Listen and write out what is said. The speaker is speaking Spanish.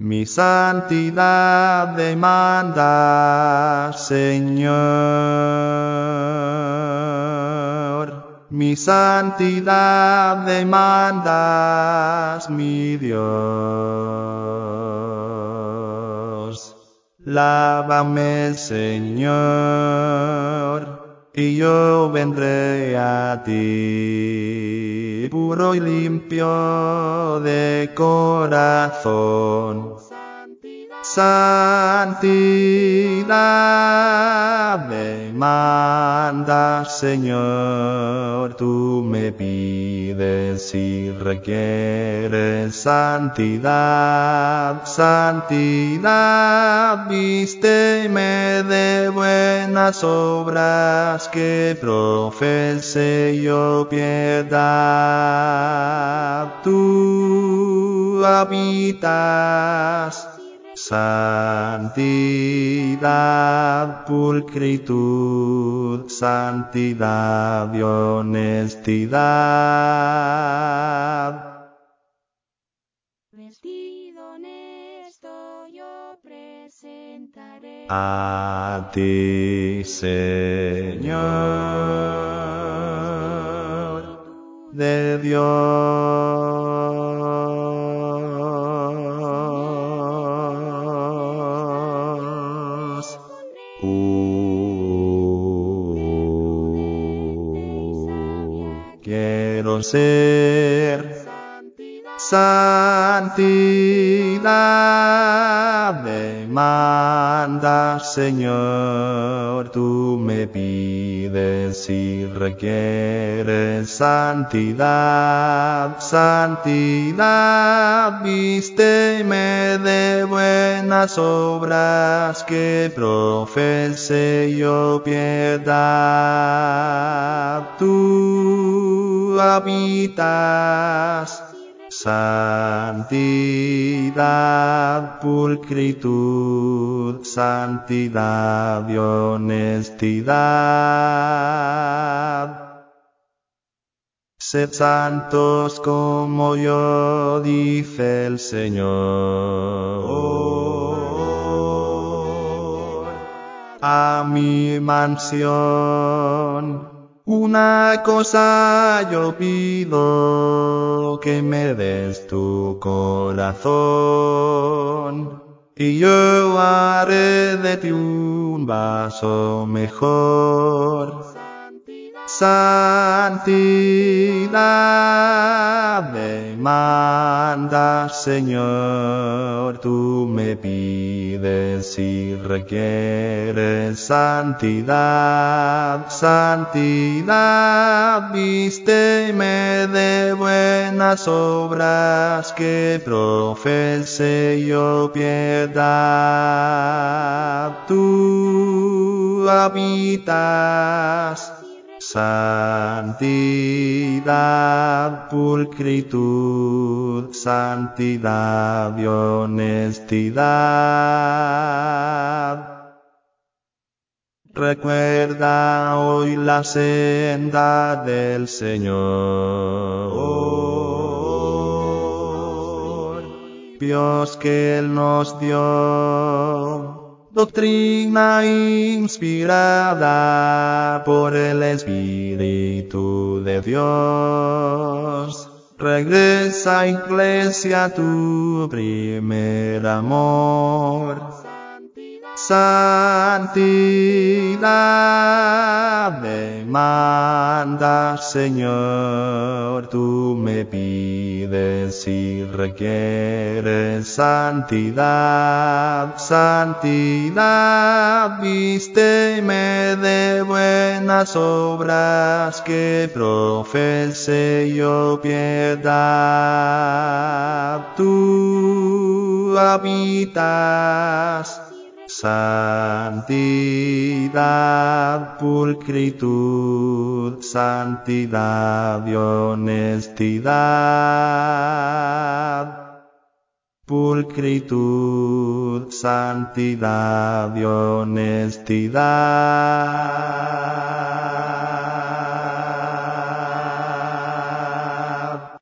Mi santidad demanda, Señor. Mi santidad demandas, mi Dios. Lávame, Señor, y yo vendré a ti, puro y limpio de corazón. Santidad me manda, Señor, tú me pides y requieres santidad, santidad, vísteme de buenas obras que profese yo piedad. Tú habitas Santidad, pulcritud, santidad y honestidad. Vestido honesto yo presentaré A ti, Señor, de Dios. Quiero ser Santidad demanda, Señor, tú me pides y requieres santidad, santidad, vísteme de buenas obras que profese yo piedad. Tú habitas Santidad, pulcritud, santidad y honestidad. Sed santos como yo, dice el Señor. A mi mansión. Una cosa yo pido, que me des tu corazón, y yo haré de ti un vaso mejor. Santidad demanda, Señor, tú me pides y requieres santidad, santidad, vísteme de buenas obras que profese yo piedad. Tú habitas Santidad, pulcritud, santidad y honestidad. Recuerda hoy la senda del Señor, Dios que Él nos dio doctrina inspirada por el Espíritu de Dios. Regresa, iglesia, tu primer amor. Santidad demanda, Señor, tú me pides y requieres santidad, santidad, vísteme de buenas obras que profese yo piedad. Tú habitas Santidad, pulcritud, santidad y honestidad. Pulcritud, santidad y honestidad.